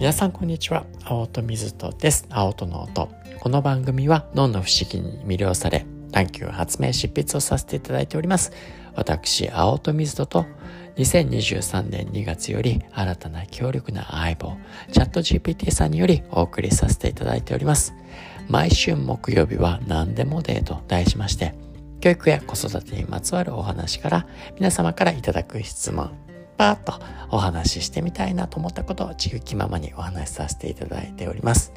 皆さんこんにちは。青戸水戸です。青戸の音。この番組は脳の不思議に魅了され探求発明執筆をさせていただいております。私青戸水戸と2023年2月より新たな強力な相棒チャット GPT さんによりお送りさせていただいております。毎週木曜日は何でもデーと題しまして教育や子育てにまつわるお話から皆様からいただく質問パーッとお話ししてみたいなと思ったことを自由気ままにお話しさせていただいております。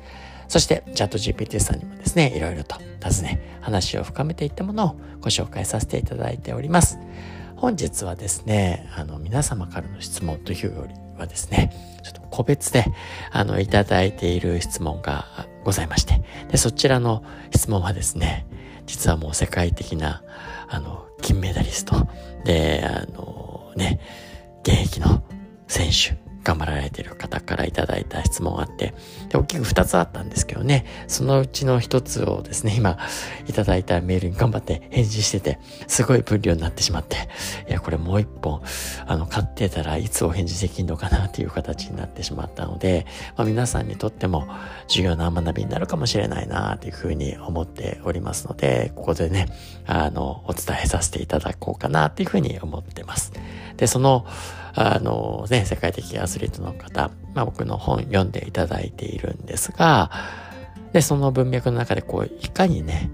そして、チャット GPT さんにもですね、いろいろと尋ね、話を深めていったものをご紹介させていただいております。本日はですね、あの、皆様からの質問というよりはですね、ちょっと個別で、あの、いただいている質問がございまして、で、そちらの質問はですね、実はもう世界的な、あの、金メダリストで、あの、ね、現役の選手、頑張られている方からいただいた質問があって、で、大きく2つあったんですけどね、そのうちの1つをですね、今、いただいたメールに頑張って返事してて、すごい分量になってしまって、いや、これもう1本、あの、買ってたらいつお返事できるのかなっていう形になってしまったので、まあ、皆さんにとっても重要な学びになるかもしれないなというふうに思っておりますので、ここでね、あの、お伝えさせていただこうかなというふうに思ってます。で、その、あのね、世界的アスリートの方、まあ僕の本読んでいただいているんですが、で、その文脈の中でこう、いかにね、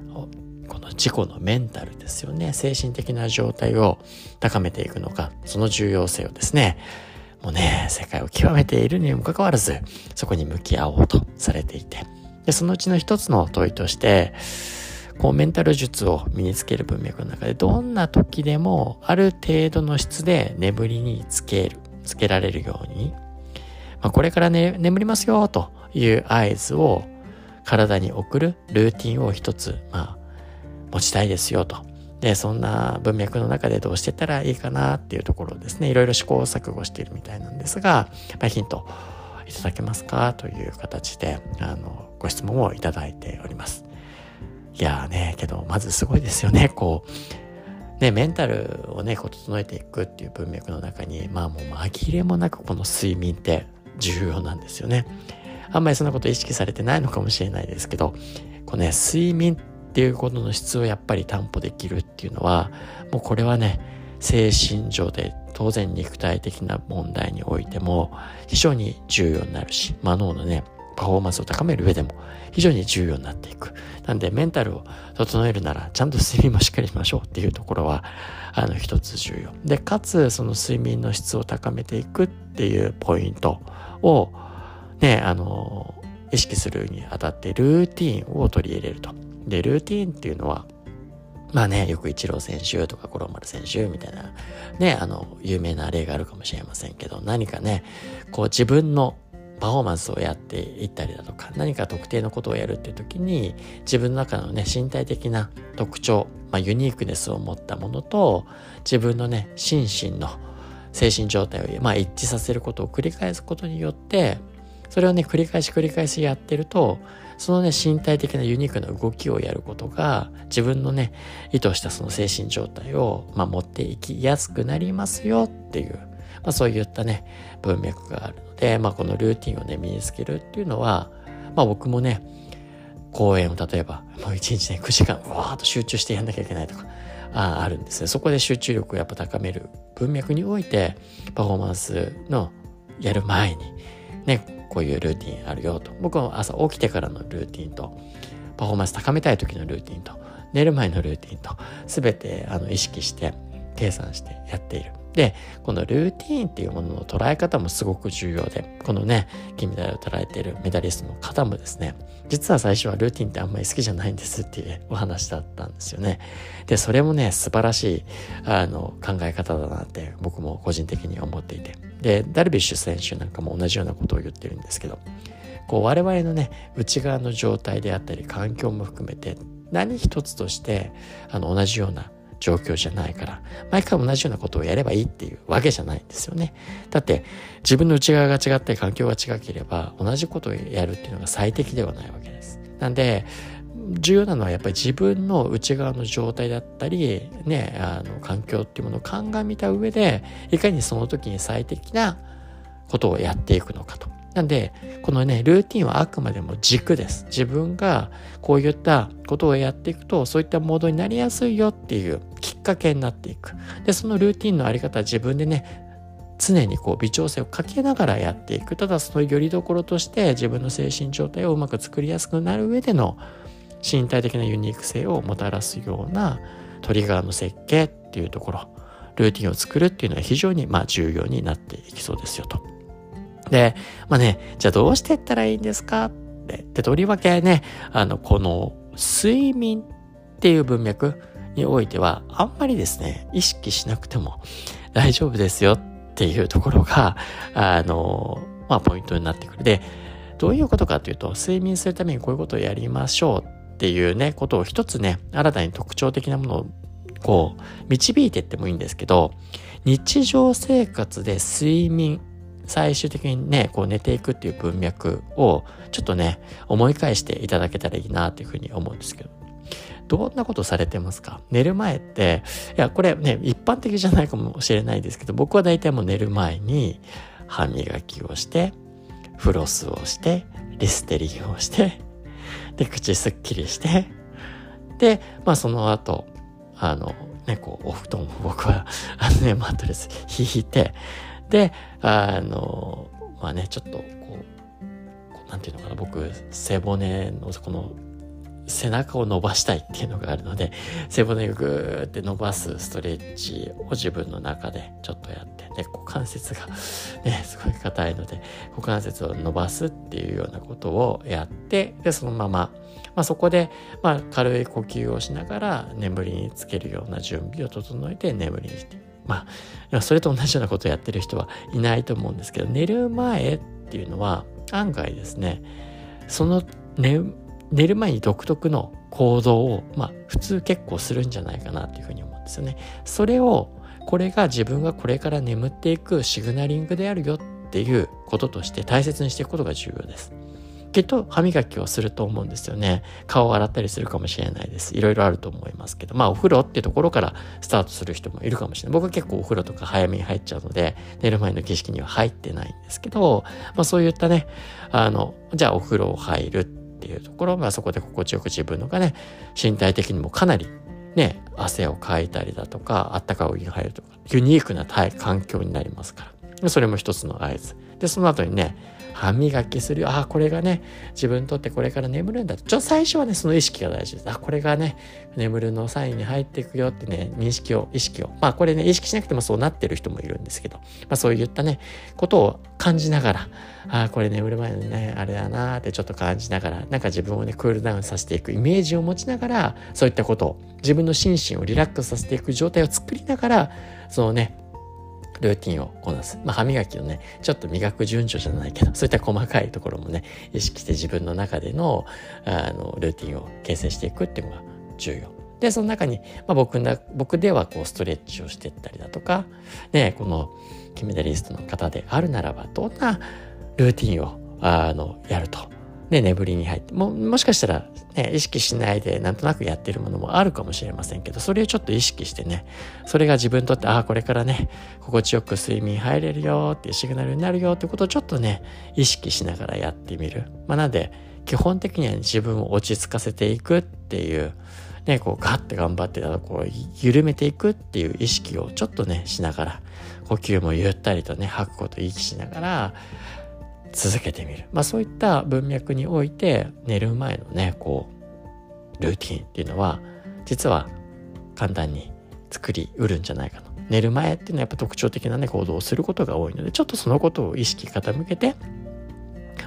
この自己のメンタルですよね、精神的な状態を高めていくのか、その重要性をですね、もうね、世界を極めているにもかかわらず、そこに向き合おうとされていて、で、そのうちの一つの問いとして、こうメンタル術を身につける文脈の中でどんな時でもある程度の質で眠りにつける、つけられるように、まあ、これからね、眠りますよという合図を体に送るルーティンを一つ、まあ、持ちたいですよと。で、そんな文脈の中でどうしてたらいいかなっていうところですね、いろいろ試行錯誤しているみたいなんですが、まあ、ヒントいただけますかという形で、あの、ご質問をいただいております。いやーね、けど、まずすごいですよね、こう。ね、メンタルをね、こう整えていくっていう文脈の中に、まあもう紛れもなくこの睡眠って重要なんですよね。あんまりそんなこと意識されてないのかもしれないですけど、こうね、睡眠っていうことの質をやっぱり担保できるっていうのは、もうこれはね、精神上で当然肉体的な問題においても非常に重要になるし、まあ脳のね、パフォーマンスを高める上でも非常に重要になっていく。なんでメンタルを整えるならちゃんと睡眠もしっかりしましょうっていうところはあの一つ重要。で、かつその睡眠の質を高めていくっていうポイントをね、あの、意識するにあたってルーティンを取り入れると。で、ルーティンっていうのはまあね、よくイチロー選手とか五郎丸選手みたいな、ね、あの、有名な例があるかもしれませんけど、何かね、こう自分のパフォーマンスをやっていったりだとか何か特定のことをやるっていう時に自分の中のね身体的な特徴、まあ、ユニークネスを持ったものと自分のね心身の精神状態を、まあ、一致させることを繰り返すことによってそれをね繰り返し繰り返しやってるとそのね身体的なユニークな動きをやることが自分のね意図したその精神状態を、まあ、持っていきやすくなりますよっていうまあ、そういったね文脈があるので、まあ、このルーティンをね身につけるっていうのは、まあ、僕もね公演を例えばもう一日ね9時間わーっと集中してやんなきゃいけないとかああるんですねそこで集中力をやっぱ高める文脈においてパフォーマンスのやる前にねこういうルーティンあるよと。僕は朝起きてからのルーティンとパフォーマンス高めたい時のルーティンと寝る前のルーティンと全てあの意識して計算してやっているで、このルーティーンっていうものの捉え方もすごく重要で、このね、金メダルを捉えているメダリストの方もですね、実は最初はルーティンってあんまり好きじゃないんですっていうお話だったんですよね。で、それもね、素晴らしい、あの、考え方だなって僕も個人的に思っていて。で、ダルビッシュ選手なんかも同じようなことを言ってるんですけど、こう我々のね、内側の状態であったり、環境も含めて、何一つとして、あの、同じような状況じゃないから、毎回同じようなことをやればいいっていうわけじゃないんですよね。だって、自分の内側が違って環境が違ければ、同じことをやるっていうのが最適ではないわけです。なんで、重要なのはやっぱり自分の内側の状態だったり、ね、あの、環境っていうものを鑑みた上で、いかにその時に最適なことをやっていくのかと。なんで、このね、ルーティンはあくまでも軸です。自分がこういったことをやっていくと、そういったモードになりやすいよっていうかけになっていく。で、そのルーティンのあり方は自分でね、常にこう微調整をかけながらやっていく。ただそのよりどころとして自分の精神状態をうまく作りやすくなる上での身体的なユニーク性をもたらすようなトリガーの設計っていうところ、ルーティンを作るっていうのは非常にまあ重要になっていきそうですよと。で、まあね、じゃあどうしていったらいいんですか？って、で、とりわけね、あの、この睡眠っていう文脈においては、あんまりですね、意識しなくても大丈夫ですよっていうところが、あの、まあ、ポイントになってくる。で、どういうことかというと、睡眠するためにこういうことをやりましょうっていうね、ことを一つね、新たに特徴的なものをこう、導いていってもいいんですけど、日常生活で睡眠最終的にね、こう寝ていくっていう文脈をちょっとね、思い返していただけたらいいなというふうに思うんですけど。どんなことされてますか？寝る前って、いや、これね、一般的じゃないかもしれないですけど、僕は大体もう寝る前に歯磨きをして、フロスをして、リステリンをして、で、口すっきりして、で、まあその後、あの、ね、こう、お布団を僕は、あのね、マットレス引いて、で、あの、まあね、ちょっとこう、なんていうのかな、僕、背骨のこの背中を伸ばしたいっていうのがあるので、背骨をぐーって伸ばすストレッチを自分の中でちょっとやって、ね、股関節がね、すごい硬いので、股関節を伸ばすっていうようなことをやって、で、そのまま、まあ、そこで、まあ、軽い呼吸をしながら眠りにつけるような準備を整えて眠りにしてまあ、それと同じようなことをやってる人はいないと思うんですけど、寝る前っていうのは案外ですね、その寝寝る前に独特の行動を、まあ、普通結構するんじゃないかなというふうに思うんですよね。それを、これが自分がこれから眠っていくシグナリングであるよっていうこととして大切にしていくことが重要です。きっと歯磨きをすると思うんですよね。顔を洗ったりするかもしれないです。いろいろあると思いますけど、まあお風呂っていうところからスタートする人もいるかもしれない。僕は結構お風呂とか早めに入っちゃうので、寝る前の儀式には入ってないんですけど、まあそういったね、あの、じゃあお風呂を入るっていうところ、まあそこで心地よく自分のがね、身体的にもかなりね、汗をかいたりだとか、あったかいお湯が入るとか、ユニークな環境になりますから。それも一つの合図。で、その後にね、歯磨きするよ。ああ、これがね、自分にとってこれから眠るんだ。ちょ、最初はね、その意識が大事です。あ、これがね、眠るのサインに入っていくよってね、認識を、意識を。まあ、これね、意識しなくてもそうなってる人もいるんですけど、まあ、そういったね、ことを感じながら、ああ、これ眠る前のね、あれだなってちょっと感じながら、なんか自分をね、クールダウンさせていくイメージを持ちながら、そういったことを、自分の心身をリラックスさせていく状態を作りながら、そのね、ルーティンをこなす。まあ、歯磨きをね、ちょっと磨く順序じゃないけど、そういった細かいところもね、意識して自分の中での、あの、ルーティンを形成していくっていうのが重要。で、その中に、まあ、僕な、僕ではこう、ストレッチをしていったりだとか、ね、この、金メダリストの方であるならば、どんなルーティンを、あの、やると。ね、眠りに入って、も、もしかしたら、ね、意識しないでなんとなくやってるものもあるかもしれませんけど、それをちょっと意識してね、それが自分にとって、ああ、これからね、心地よく睡眠入れるよっていうシグナルになるよってことをちょっとね、意識しながらやってみる。まあ、なんで、基本的には、自分を落ち着かせていくっていう、ね、こうガッて頑張ってこう緩めていくっていう意識をちょっとねしながら呼吸もゆったりとね吐くことを意識しながら続けてみる。まあそういった文脈において寝る前のね、こう、ルーティンっていうのは、実は簡単に作りうるんじゃないかと。寝る前っていうのはやっぱ特徴的なね、行動をすることが多いので、ちょっとそのことを意識傾けて、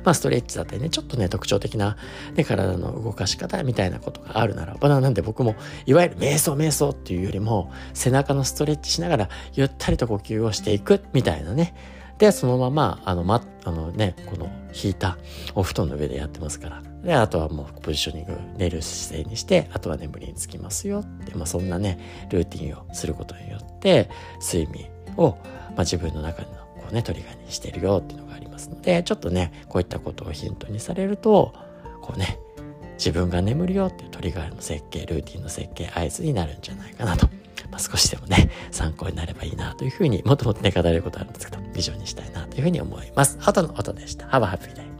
まあ、ストレッチだったりね、ちょっとね、特徴的な、ね、体の動かし方みたいなことがあるならば、なんで僕も、いわゆる瞑想瞑想っていうよりも、背中のストレッチしながら、ゆったりと呼吸をしていくみたいなね、で、そのまま、あの、ま、あのね、この引いたお布団の上でやってますから。で、あとはもうポジショニング、寝る姿勢にして、あとは眠りにつきますよって、まあそんなね、ルーティンをすることによって、睡眠を、まあ自分の中のこうね、トリガーにしてるよっていうのがありますので、ちょっとね、こういったことをヒントにされると、こうね、自分が眠るよっていうトリガーの設計、ルーティンの設計、合図になるんじゃないかなと。まあ、少しでもね、参考になればいいなというふうにもっともっとね、語れることあるんですけど、以上にしたいなというふうに思います。後の音でした。Have a happy day.